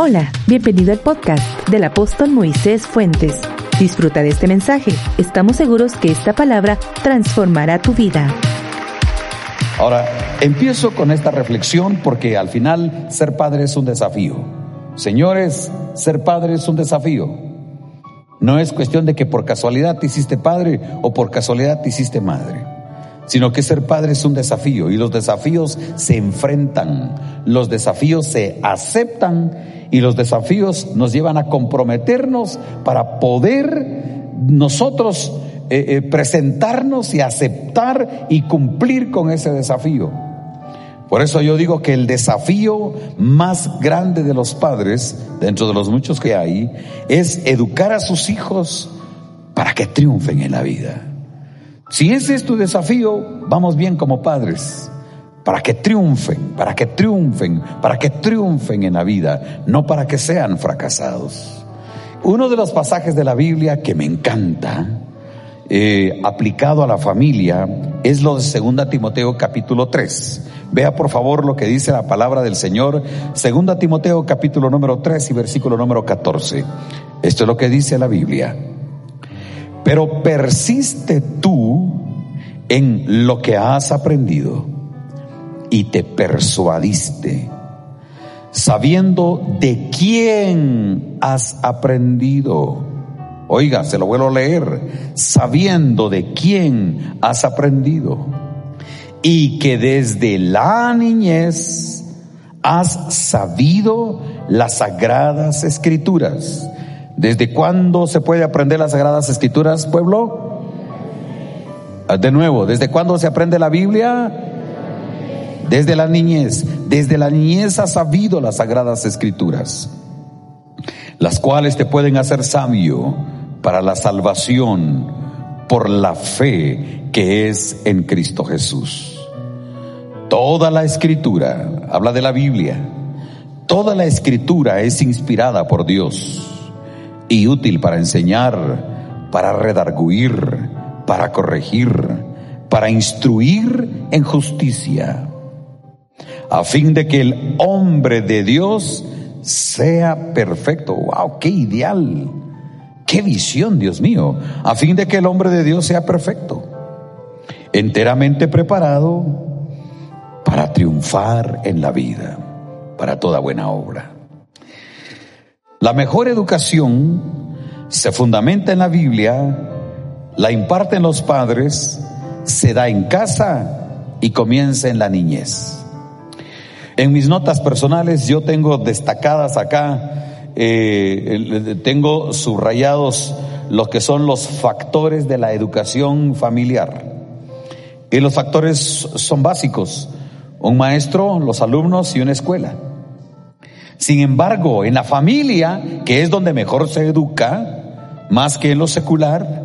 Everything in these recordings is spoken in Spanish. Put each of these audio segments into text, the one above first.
Hola, bienvenido al podcast del apóstol Moisés Fuentes. Disfruta de este mensaje. Estamos seguros que esta palabra transformará tu vida. Ahora, empiezo con esta reflexión porque al final ser padre es un desafío. Señores, ser padre es un desafío. No es cuestión de que por casualidad te hiciste padre o por casualidad te hiciste madre, sino que ser padre es un desafío y los desafíos se enfrentan, los desafíos se aceptan y los desafíos nos llevan a comprometernos para poder nosotros eh, eh, presentarnos y aceptar y cumplir con ese desafío. Por eso yo digo que el desafío más grande de los padres, dentro de los muchos que hay, es educar a sus hijos para que triunfen en la vida. Si ese es tu desafío, vamos bien como padres para que triunfen, para que triunfen, para que triunfen en la vida, no para que sean fracasados. Uno de los pasajes de la Biblia que me encanta, eh, aplicado a la familia, es lo de 2 Timoteo capítulo 3. Vea por favor lo que dice la palabra del Señor, 2 Timoteo capítulo número 3 y versículo número 14. Esto es lo que dice la Biblia. Pero persiste tú en lo que has aprendido y te persuadiste, sabiendo de quién has aprendido. Oiga, se lo vuelvo a leer, sabiendo de quién has aprendido y que desde la niñez has sabido las sagradas escrituras. ¿Desde cuándo se puede aprender las sagradas escrituras, pueblo? De nuevo, ¿desde cuándo se aprende la Biblia? Desde la niñez, desde la niñez has sabido las sagradas escrituras, las cuales te pueden hacer sabio para la salvación por la fe que es en Cristo Jesús. Toda la escritura, habla de la Biblia, toda la escritura es inspirada por Dios y útil para enseñar, para redarguir, para corregir, para instruir en justicia a fin de que el hombre de Dios sea perfecto. ¡Wow! ¡Qué ideal! ¡Qué visión, Dios mío! A fin de que el hombre de Dios sea perfecto, enteramente preparado para triunfar en la vida, para toda buena obra. La mejor educación se fundamenta en la Biblia, la imparten los padres, se da en casa y comienza en la niñez. En mis notas personales yo tengo destacadas acá, eh, tengo subrayados lo que son los factores de la educación familiar. Y los factores son básicos. Un maestro, los alumnos y una escuela. Sin embargo, en la familia, que es donde mejor se educa, más que en lo secular,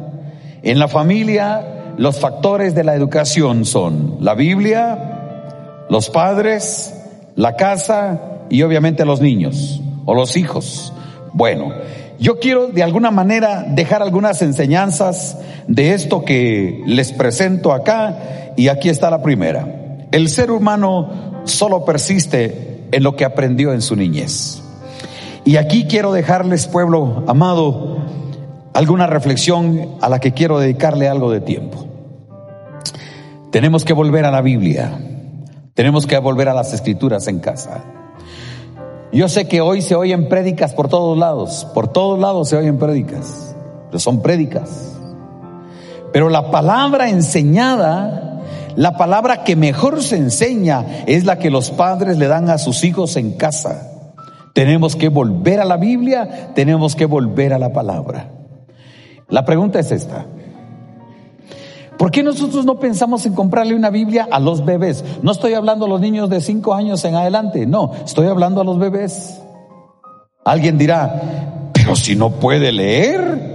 en la familia los factores de la educación son la Biblia, los padres, la casa y obviamente los niños o los hijos. Bueno, yo quiero de alguna manera dejar algunas enseñanzas de esto que les presento acá y aquí está la primera. El ser humano solo persiste en lo que aprendió en su niñez. Y aquí quiero dejarles, pueblo amado, alguna reflexión a la que quiero dedicarle algo de tiempo. Tenemos que volver a la Biblia tenemos que volver a las escrituras en casa. Yo sé que hoy se oyen prédicas por todos lados, por todos lados se oyen prédicas, pero son prédicas. Pero la palabra enseñada, la palabra que mejor se enseña es la que los padres le dan a sus hijos en casa. Tenemos que volver a la Biblia, tenemos que volver a la palabra. La pregunta es esta. ¿Por qué nosotros no pensamos en comprarle una Biblia a los bebés? No estoy hablando a los niños de cinco años en adelante, no, estoy hablando a los bebés. Alguien dirá, pero si no puede leer.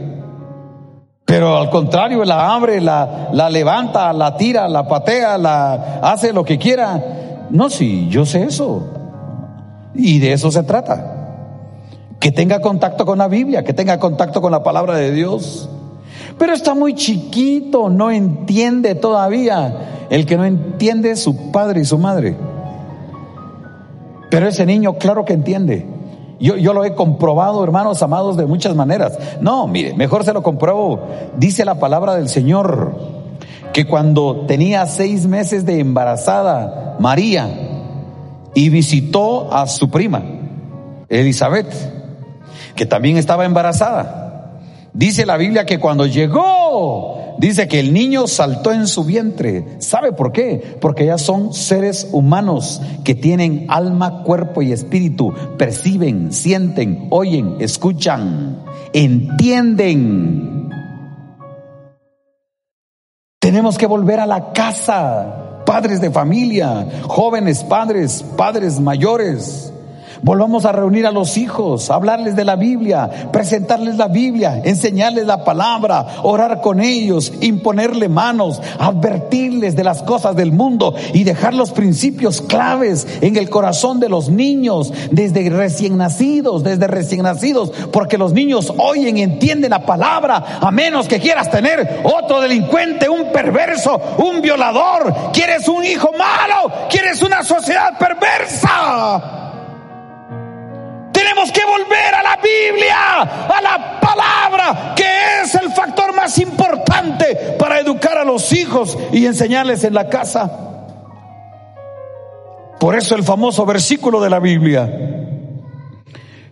Pero al contrario, la abre, la, la levanta, la tira, la patea, la hace lo que quiera. No, sí, yo sé eso. Y de eso se trata. Que tenga contacto con la Biblia, que tenga contacto con la palabra de Dios. Pero está muy chiquito, no entiende todavía. El que no entiende es su padre y su madre. Pero ese niño, claro que entiende. Yo, yo, lo he comprobado, hermanos amados, de muchas maneras. No, mire, mejor se lo compruebo. Dice la palabra del Señor que cuando tenía seis meses de embarazada, María, y visitó a su prima, Elizabeth, que también estaba embarazada. Dice la Biblia que cuando llegó, dice que el niño saltó en su vientre. ¿Sabe por qué? Porque ya son seres humanos que tienen alma, cuerpo y espíritu. Perciben, sienten, oyen, escuchan, entienden. Tenemos que volver a la casa, padres de familia, jóvenes padres, padres mayores. Volvamos a reunir a los hijos, hablarles de la Biblia, presentarles la Biblia, enseñarles la palabra, orar con ellos, imponerle manos, advertirles de las cosas del mundo y dejar los principios claves en el corazón de los niños, desde recién nacidos, desde recién nacidos, porque los niños oyen y entienden la palabra, a menos que quieras tener otro delincuente, un perverso, un violador, quieres un hijo malo, quieres una sociedad perversa. Tenemos que volver a la Biblia, a la palabra, que es el factor más importante para educar a los hijos y enseñarles en la casa. Por eso el famoso versículo de la Biblia.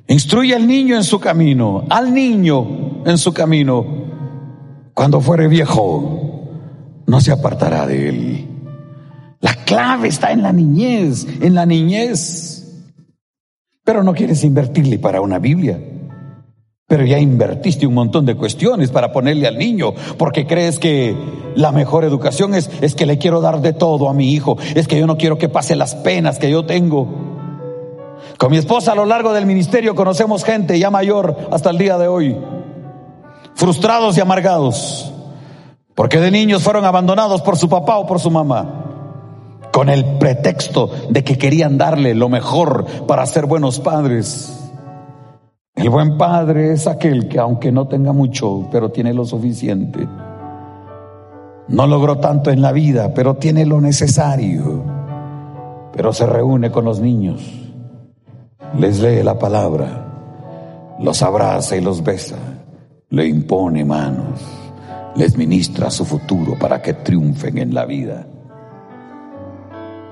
Instruye al niño en su camino, al niño en su camino. Cuando fuere viejo, no se apartará de él. La clave está en la niñez, en la niñez. Pero no quieres invertirle para una Biblia. Pero ya invertiste un montón de cuestiones para ponerle al niño, porque crees que la mejor educación es, es que le quiero dar de todo a mi hijo, es que yo no quiero que pase las penas que yo tengo. Con mi esposa a lo largo del ministerio conocemos gente ya mayor hasta el día de hoy, frustrados y amargados, porque de niños fueron abandonados por su papá o por su mamá con el pretexto de que querían darle lo mejor para ser buenos padres. El buen padre es aquel que aunque no tenga mucho, pero tiene lo suficiente. No logró tanto en la vida, pero tiene lo necesario. Pero se reúne con los niños, les lee la palabra, los abraza y los besa, le impone manos, les ministra su futuro para que triunfen en la vida.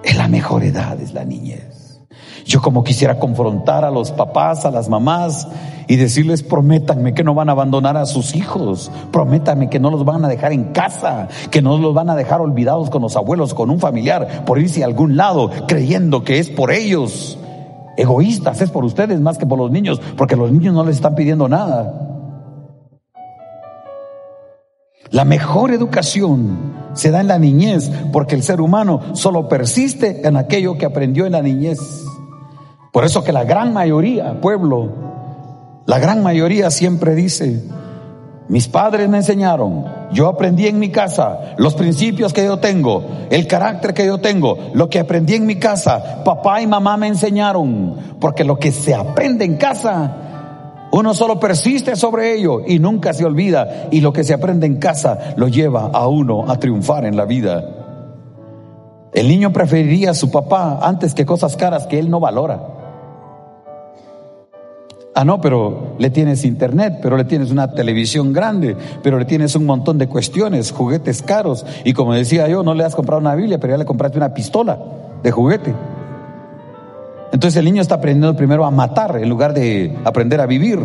Es la mejor edad, es la niñez. Yo como quisiera confrontar a los papás, a las mamás y decirles, prométanme que no van a abandonar a sus hijos, prométanme que no los van a dejar en casa, que no los van a dejar olvidados con los abuelos, con un familiar, por irse a algún lado, creyendo que es por ellos. Egoístas, es por ustedes más que por los niños, porque los niños no les están pidiendo nada. La mejor educación se da en la niñez, porque el ser humano solo persiste en aquello que aprendió en la niñez. Por eso que la gran mayoría, pueblo, la gran mayoría siempre dice, mis padres me enseñaron, yo aprendí en mi casa los principios que yo tengo, el carácter que yo tengo, lo que aprendí en mi casa, papá y mamá me enseñaron, porque lo que se aprende en casa uno solo persiste sobre ello y nunca se olvida y lo que se aprende en casa lo lleva a uno a triunfar en la vida. El niño preferiría a su papá antes que cosas caras que él no valora. Ah, no, pero le tienes internet, pero le tienes una televisión grande, pero le tienes un montón de cuestiones, juguetes caros. Y como decía yo, no le has comprado una Biblia, pero ya le compraste una pistola de juguete. Entonces el niño está aprendiendo primero a matar en lugar de aprender a vivir.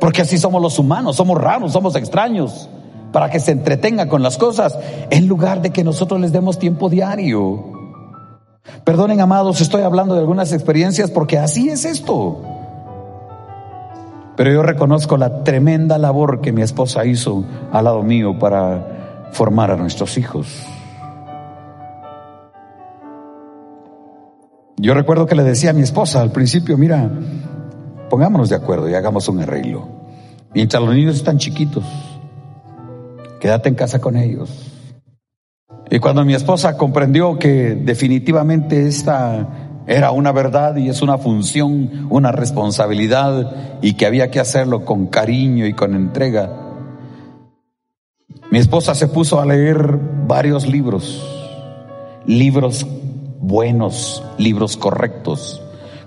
Porque así somos los humanos, somos raros, somos extraños, para que se entretenga con las cosas en lugar de que nosotros les demos tiempo diario. Perdonen, amados, estoy hablando de algunas experiencias porque así es esto. Pero yo reconozco la tremenda labor que mi esposa hizo al lado mío para formar a nuestros hijos. Yo recuerdo que le decía a mi esposa al principio, mira, pongámonos de acuerdo y hagamos un arreglo. Mientras los niños están chiquitos, quédate en casa con ellos. Y cuando mi esposa comprendió que definitivamente esta era una verdad y es una función, una responsabilidad y que había que hacerlo con cariño y con entrega, mi esposa se puso a leer varios libros, libros buenos, libros correctos.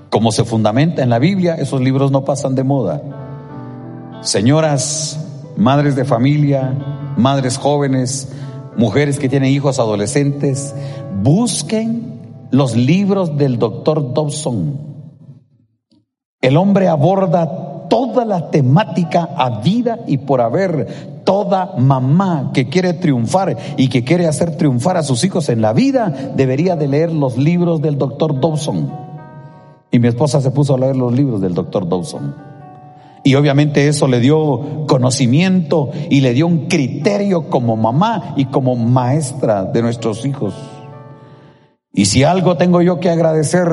Como se fundamenta en la Biblia, esos libros no pasan de moda. Señoras, madres de familia, madres jóvenes, mujeres que tienen hijos adolescentes, busquen los libros del doctor Dobson. El hombre aborda toda la temática a vida y por haber. Toda mamá que quiere triunfar y que quiere hacer triunfar a sus hijos en la vida debería de leer los libros del doctor Dobson. Y mi esposa se puso a leer los libros del doctor Dawson. Y obviamente eso le dio conocimiento y le dio un criterio como mamá y como maestra de nuestros hijos. Y si algo tengo yo que agradecer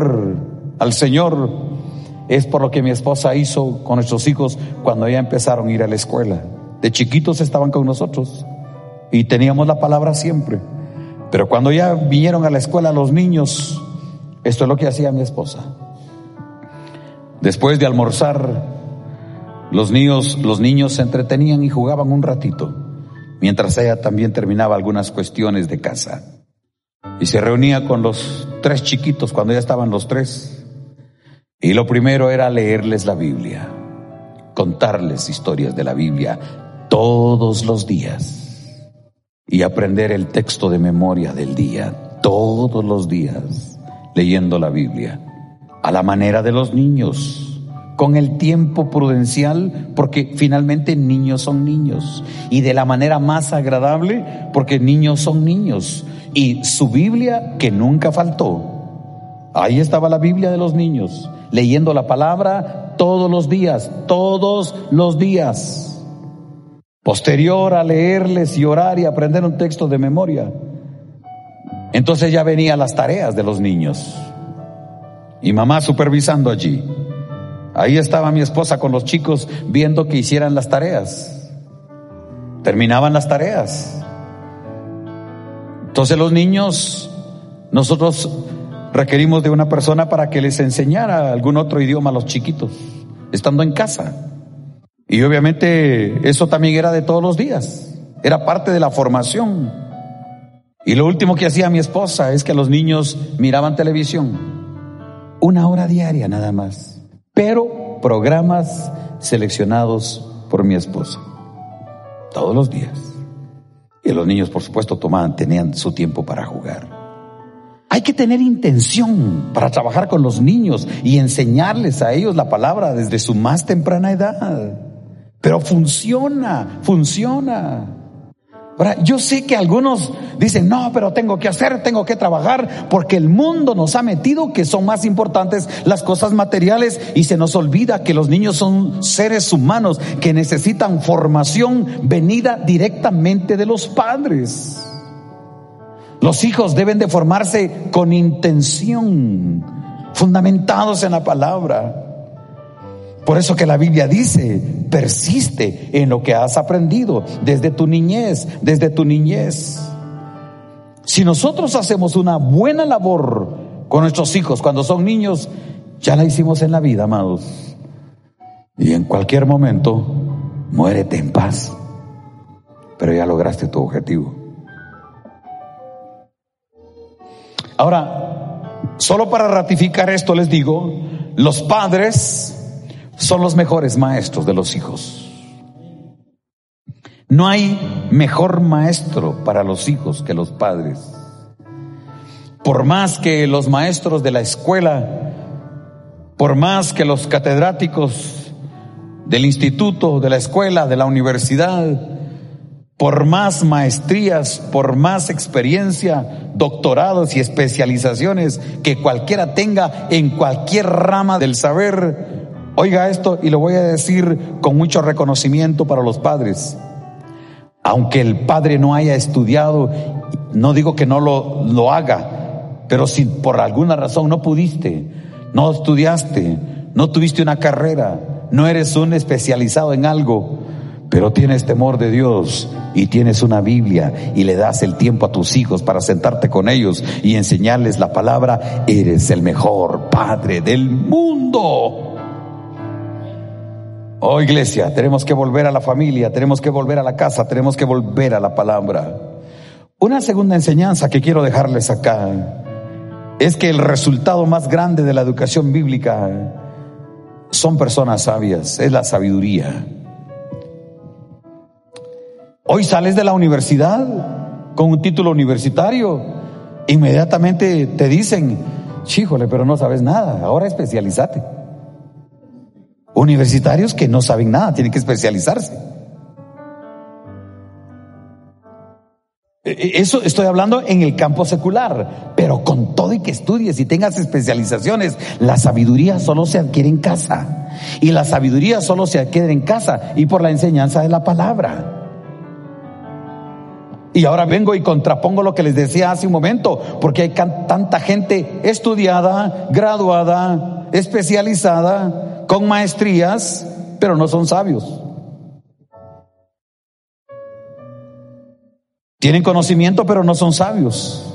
al Señor es por lo que mi esposa hizo con nuestros hijos cuando ya empezaron a ir a la escuela. De chiquitos estaban con nosotros y teníamos la palabra siempre. Pero cuando ya vinieron a la escuela los niños, esto es lo que hacía mi esposa. Después de almorzar, los niños, los niños se entretenían y jugaban un ratito, mientras ella también terminaba algunas cuestiones de casa. Y se reunía con los tres chiquitos cuando ya estaban los tres. Y lo primero era leerles la Biblia, contarles historias de la Biblia todos los días y aprender el texto de memoria del día todos los días leyendo la Biblia a la manera de los niños con el tiempo prudencial, porque finalmente niños son niños, y de la manera más agradable, porque niños son niños, y su Biblia que nunca faltó. Ahí estaba la Biblia de los niños, leyendo la palabra todos los días, todos los días. Posterior a leerles y orar y aprender un texto de memoria, entonces ya venían las tareas de los niños. Y mamá supervisando allí. Ahí estaba mi esposa con los chicos viendo que hicieran las tareas. Terminaban las tareas. Entonces los niños, nosotros requerimos de una persona para que les enseñara algún otro idioma a los chiquitos, estando en casa. Y obviamente eso también era de todos los días, era parte de la formación. Y lo último que hacía mi esposa es que los niños miraban televisión, una hora diaria nada más pero programas seleccionados por mi esposa, todos los días. Y los niños, por supuesto, tomaban, tenían su tiempo para jugar. Hay que tener intención para trabajar con los niños y enseñarles a ellos la palabra desde su más temprana edad. Pero funciona, funciona. Ahora, yo sé que algunos dicen, no, pero tengo que hacer, tengo que trabajar, porque el mundo nos ha metido que son más importantes las cosas materiales y se nos olvida que los niños son seres humanos que necesitan formación venida directamente de los padres. Los hijos deben de formarse con intención, fundamentados en la palabra. Por eso que la Biblia dice, persiste en lo que has aprendido desde tu niñez, desde tu niñez. Si nosotros hacemos una buena labor con nuestros hijos cuando son niños, ya la hicimos en la vida, amados. Y en cualquier momento, muérete en paz. Pero ya lograste tu objetivo. Ahora, solo para ratificar esto les digo, los padres son los mejores maestros de los hijos. No hay mejor maestro para los hijos que los padres. Por más que los maestros de la escuela, por más que los catedráticos del instituto, de la escuela, de la universidad, por más maestrías, por más experiencia, doctorados y especializaciones que cualquiera tenga en cualquier rama del saber, Oiga esto y lo voy a decir con mucho reconocimiento para los padres. Aunque el padre no haya estudiado, no digo que no lo, lo haga, Pero si por alguna razón no pudiste, no estudiaste, no tuviste una carrera, no eres un especializado en algo, pero tienes temor de Dios y tienes una Biblia y le das el tiempo a tus hijos para sentarte con ellos y enseñarles la palabra, eres el mejor padre del mundo. Oh iglesia, tenemos que volver a la familia, tenemos que volver a la casa, tenemos que volver a la palabra. Una segunda enseñanza que quiero dejarles acá es que el resultado más grande de la educación bíblica son personas sabias, es la sabiduría. Hoy sales de la universidad con un título universitario, inmediatamente te dicen, chíjole, pero no sabes nada, ahora especializate. Universitarios que no saben nada, tienen que especializarse. E, e, eso estoy hablando en el campo secular, pero con todo y que estudies y tengas especializaciones, la sabiduría solo se adquiere en casa. Y la sabiduría solo se adquiere en casa y por la enseñanza de la palabra. Y ahora vengo y contrapongo lo que les decía hace un momento, porque hay tanta gente estudiada, graduada, especializada, con maestrías, pero no son sabios. Tienen conocimiento, pero no son sabios.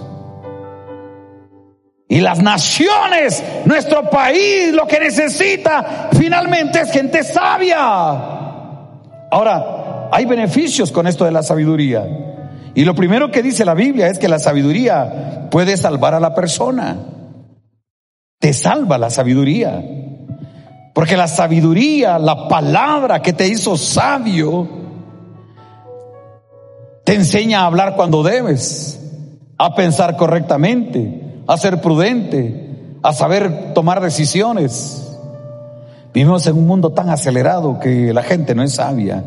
Y las naciones, nuestro país, lo que necesita finalmente es gente sabia. Ahora, hay beneficios con esto de la sabiduría. Y lo primero que dice la Biblia es que la sabiduría puede salvar a la persona. Te salva la sabiduría. Porque la sabiduría, la palabra que te hizo sabio, te enseña a hablar cuando debes, a pensar correctamente, a ser prudente, a saber tomar decisiones. Vivimos en un mundo tan acelerado que la gente no es sabia.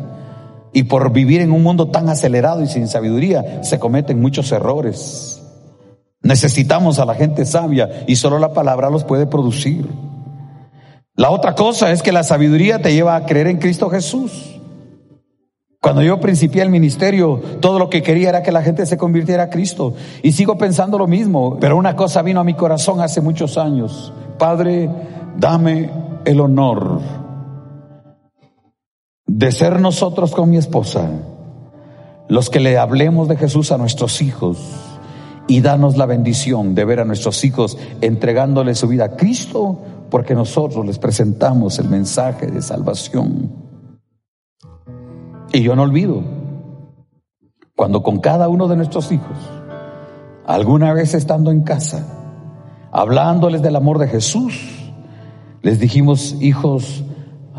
Y por vivir en un mundo tan acelerado y sin sabiduría, se cometen muchos errores. Necesitamos a la gente sabia y solo la palabra los puede producir. La otra cosa es que la sabiduría te lleva a creer en Cristo Jesús. Cuando yo principié el ministerio, todo lo que quería era que la gente se convirtiera a Cristo. Y sigo pensando lo mismo, pero una cosa vino a mi corazón hace muchos años. Padre, dame el honor de ser nosotros con mi esposa los que le hablemos de Jesús a nuestros hijos y danos la bendición de ver a nuestros hijos entregándole su vida a Cristo porque nosotros les presentamos el mensaje de salvación. Y yo no olvido cuando con cada uno de nuestros hijos, alguna vez estando en casa, hablándoles del amor de Jesús, les dijimos, hijos,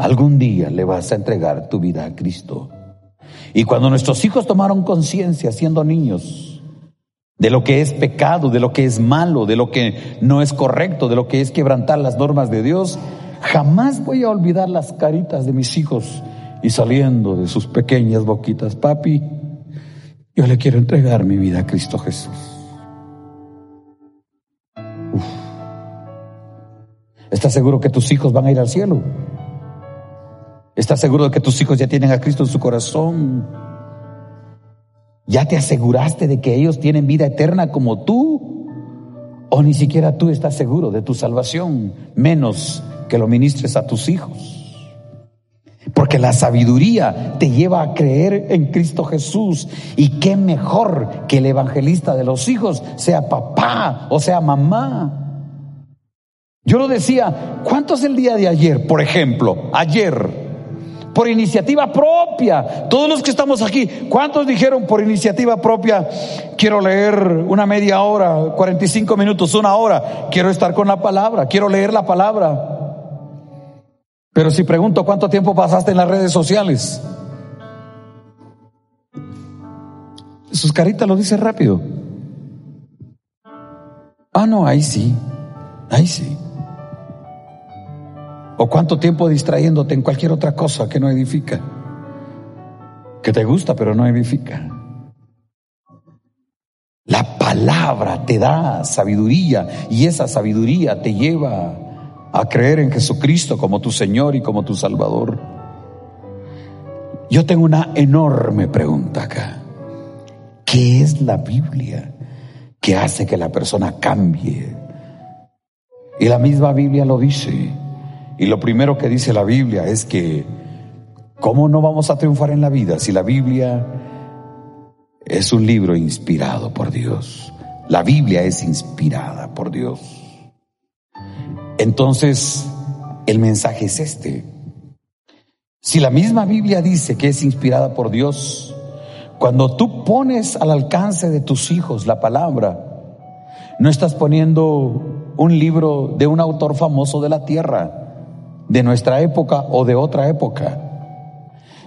Algún día le vas a entregar tu vida a Cristo. Y cuando nuestros hijos tomaron conciencia siendo niños de lo que es pecado, de lo que es malo, de lo que no es correcto, de lo que es quebrantar las normas de Dios, jamás voy a olvidar las caritas de mis hijos y saliendo de sus pequeñas boquitas, papi, yo le quiero entregar mi vida a Cristo Jesús. ¿Estás seguro que tus hijos van a ir al cielo? ¿Estás seguro de que tus hijos ya tienen a Cristo en su corazón? ¿Ya te aseguraste de que ellos tienen vida eterna como tú? ¿O ni siquiera tú estás seguro de tu salvación, menos que lo ministres a tus hijos? Porque la sabiduría te lleva a creer en Cristo Jesús. Y qué mejor que el evangelista de los hijos sea papá o sea mamá. Yo lo decía, ¿cuántos el día de ayer, por ejemplo, ayer, por iniciativa propia. Todos los que estamos aquí, ¿cuántos dijeron por iniciativa propia, quiero leer una media hora, 45 minutos, una hora, quiero estar con la palabra, quiero leer la palabra? Pero si pregunto, ¿cuánto tiempo pasaste en las redes sociales? Sus caritas lo dicen rápido. Ah, no, ahí sí, ahí sí. ¿O cuánto tiempo distrayéndote en cualquier otra cosa que no edifica? Que te gusta pero no edifica. La palabra te da sabiduría y esa sabiduría te lleva a creer en Jesucristo como tu Señor y como tu Salvador. Yo tengo una enorme pregunta acá. ¿Qué es la Biblia? que hace que la persona cambie. Y la misma Biblia lo dice. Y lo primero que dice la Biblia es que, ¿cómo no vamos a triunfar en la vida si la Biblia es un libro inspirado por Dios? La Biblia es inspirada por Dios. Entonces, el mensaje es este. Si la misma Biblia dice que es inspirada por Dios, cuando tú pones al alcance de tus hijos la palabra, no estás poniendo un libro de un autor famoso de la tierra, de nuestra época o de otra época,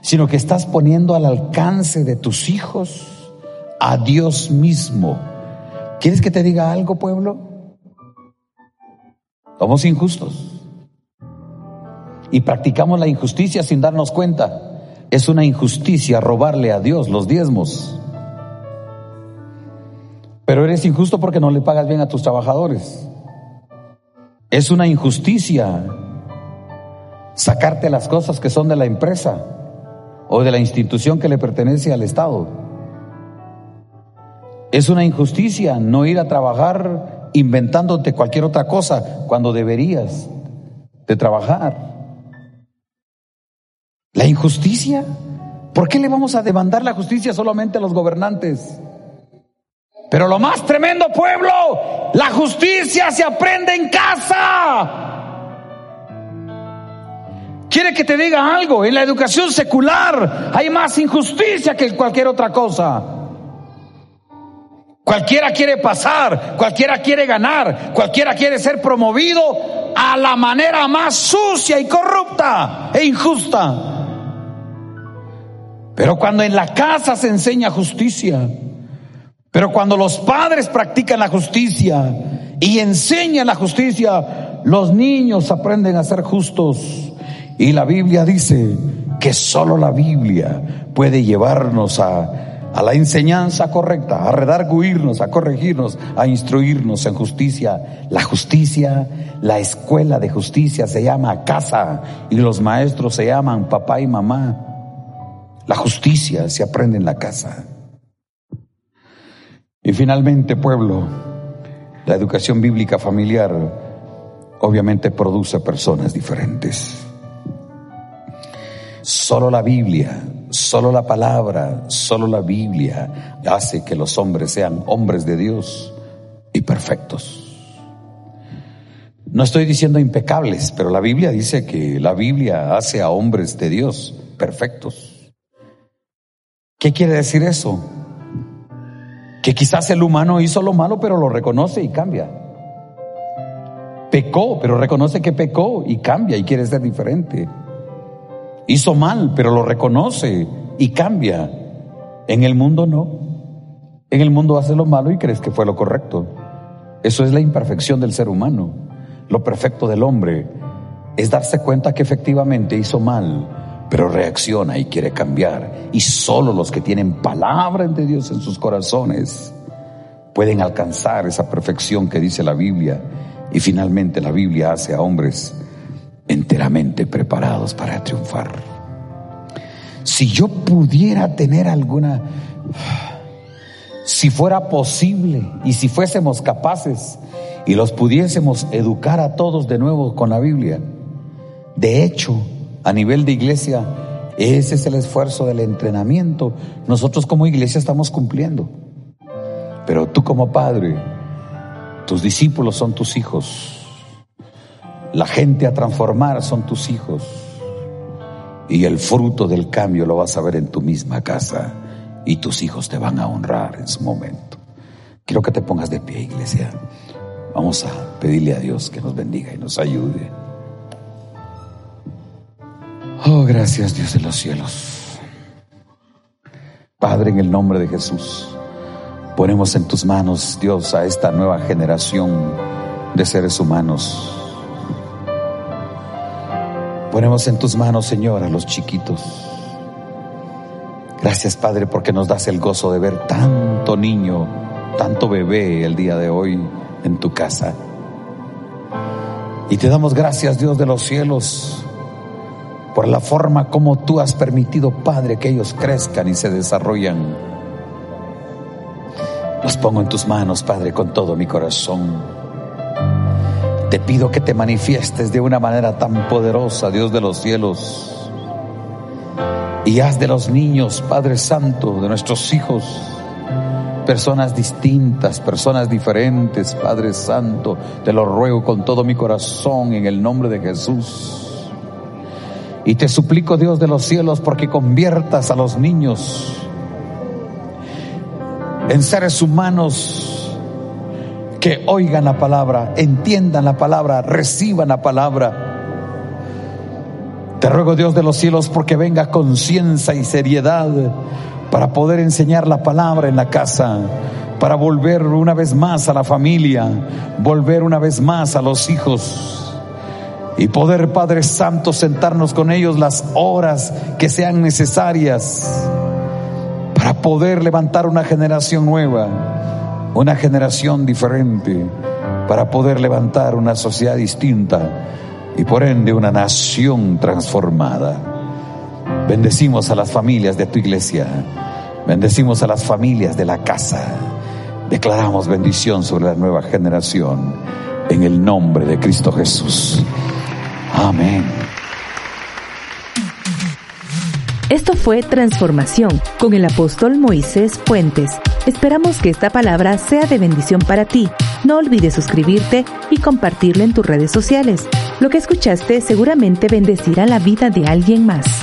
sino que estás poniendo al alcance de tus hijos a Dios mismo. ¿Quieres que te diga algo, pueblo? Somos injustos y practicamos la injusticia sin darnos cuenta. Es una injusticia robarle a Dios los diezmos. Pero eres injusto porque no le pagas bien a tus trabajadores. Es una injusticia sacarte las cosas que son de la empresa o de la institución que le pertenece al Estado. Es una injusticia no ir a trabajar inventándote cualquier otra cosa cuando deberías de trabajar. La injusticia. ¿Por qué le vamos a demandar la justicia solamente a los gobernantes? Pero lo más tremendo, pueblo, la justicia se aprende en casa. Quiere que te diga algo, en la educación secular hay más injusticia que cualquier otra cosa. Cualquiera quiere pasar, cualquiera quiere ganar, cualquiera quiere ser promovido a la manera más sucia y corrupta e injusta. Pero cuando en la casa se enseña justicia, pero cuando los padres practican la justicia y enseñan la justicia, los niños aprenden a ser justos. Y la Biblia dice que solo la Biblia puede llevarnos a, a la enseñanza correcta, a redarguirnos, a corregirnos, a instruirnos en justicia. La justicia, la escuela de justicia se llama casa y los maestros se llaman papá y mamá. La justicia se aprende en la casa. Y finalmente, pueblo, la educación bíblica familiar obviamente produce personas diferentes. Solo la Biblia, solo la palabra, solo la Biblia hace que los hombres sean hombres de Dios y perfectos. No estoy diciendo impecables, pero la Biblia dice que la Biblia hace a hombres de Dios perfectos. ¿Qué quiere decir eso? Que quizás el humano hizo lo malo, pero lo reconoce y cambia. Pecó, pero reconoce que pecó y cambia y quiere ser diferente. Hizo mal, pero lo reconoce y cambia. En el mundo no. En el mundo hace lo malo y crees que fue lo correcto. Eso es la imperfección del ser humano. Lo perfecto del hombre es darse cuenta que efectivamente hizo mal, pero reacciona y quiere cambiar. Y solo los que tienen palabra de Dios en sus corazones pueden alcanzar esa perfección que dice la Biblia. Y finalmente la Biblia hace a hombres enteramente preparados para triunfar. Si yo pudiera tener alguna, si fuera posible y si fuésemos capaces y los pudiésemos educar a todos de nuevo con la Biblia, de hecho, a nivel de iglesia, ese es el esfuerzo del entrenamiento. Nosotros como iglesia estamos cumpliendo. Pero tú como padre, tus discípulos son tus hijos. La gente a transformar son tus hijos. Y el fruto del cambio lo vas a ver en tu misma casa. Y tus hijos te van a honrar en su momento. Quiero que te pongas de pie, iglesia. Vamos a pedirle a Dios que nos bendiga y nos ayude. Oh, gracias Dios de los cielos. Padre, en el nombre de Jesús, ponemos en tus manos, Dios, a esta nueva generación de seres humanos. Ponemos en tus manos, Señor, a los chiquitos. Gracias, Padre, porque nos das el gozo de ver tanto niño, tanto bebé el día de hoy en tu casa. Y te damos gracias, Dios de los cielos, por la forma como tú has permitido, Padre, que ellos crezcan y se desarrollan. Los pongo en tus manos, Padre, con todo mi corazón. Te pido que te manifiestes de una manera tan poderosa, Dios de los cielos. Y haz de los niños, Padre Santo, de nuestros hijos, personas distintas, personas diferentes, Padre Santo. Te lo ruego con todo mi corazón en el nombre de Jesús. Y te suplico, Dios de los cielos, porque conviertas a los niños en seres humanos que oigan la palabra, entiendan la palabra, reciban la palabra. Te ruego Dios de los cielos porque venga conciencia y seriedad para poder enseñar la palabra en la casa, para volver una vez más a la familia, volver una vez más a los hijos y poder, Padre Santo, sentarnos con ellos las horas que sean necesarias para poder levantar una generación nueva, una generación diferente, para poder levantar una sociedad distinta y por ende una nación transformada. Bendecimos a las familias de tu iglesia, bendecimos a las familias de la casa, declaramos bendición sobre la nueva generación en el nombre de Cristo Jesús. Amén. Esto fue Transformación con el apóstol Moisés Fuentes. Esperamos que esta palabra sea de bendición para ti. No olvides suscribirte y compartirlo en tus redes sociales. Lo que escuchaste seguramente bendecirá la vida de alguien más.